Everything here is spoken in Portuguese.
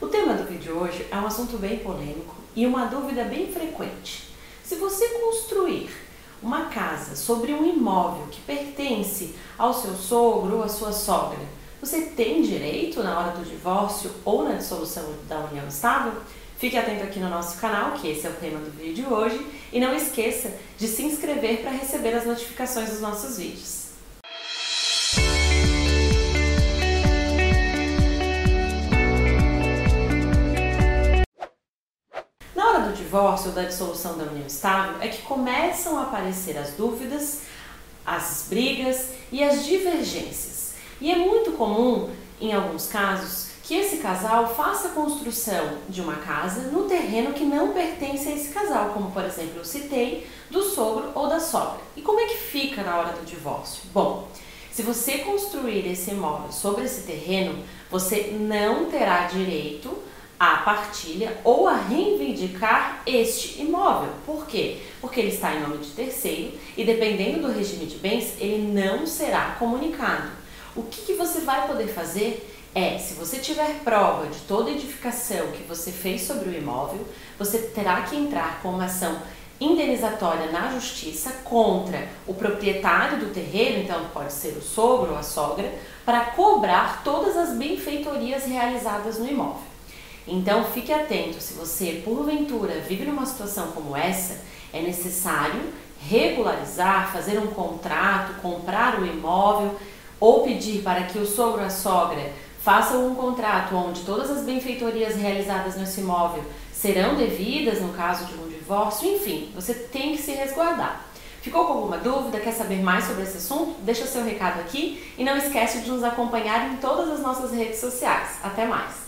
O tema do vídeo hoje é um assunto bem polêmico e uma dúvida bem frequente. Se você construir uma casa sobre um imóvel que pertence ao seu sogro ou à sua sogra, você tem direito na hora do divórcio ou na dissolução da união estável? Fique atento aqui no nosso canal, que esse é o tema do vídeo de hoje, e não esqueça de se inscrever para receber as notificações dos nossos vídeos. Divórcio ou da dissolução da união estável é que começam a aparecer as dúvidas, as brigas e as divergências. E é muito comum, em alguns casos, que esse casal faça a construção de uma casa no terreno que não pertence a esse casal, como por exemplo eu citei, do sogro ou da sogra. E como é que fica na hora do divórcio? Bom, se você construir esse imóvel sobre esse terreno, você não terá direito a partilha ou a reivindicar este imóvel. Por quê? Porque ele está em nome de terceiro e dependendo do regime de bens, ele não será comunicado. O que, que você vai poder fazer é, se você tiver prova de toda edificação que você fez sobre o imóvel, você terá que entrar com uma ação indenizatória na justiça contra o proprietário do terreno, então pode ser o sogro ou a sogra, para cobrar todas as benfeitorias realizadas no imóvel. Então fique atento, se você porventura vive numa situação como essa, é necessário regularizar, fazer um contrato, comprar o imóvel ou pedir para que o sogro ou a sogra façam um contrato onde todas as benfeitorias realizadas nesse imóvel serão devidas no caso de um divórcio, enfim, você tem que se resguardar. Ficou com alguma dúvida? Quer saber mais sobre esse assunto? Deixa seu recado aqui e não esquece de nos acompanhar em todas as nossas redes sociais. Até mais!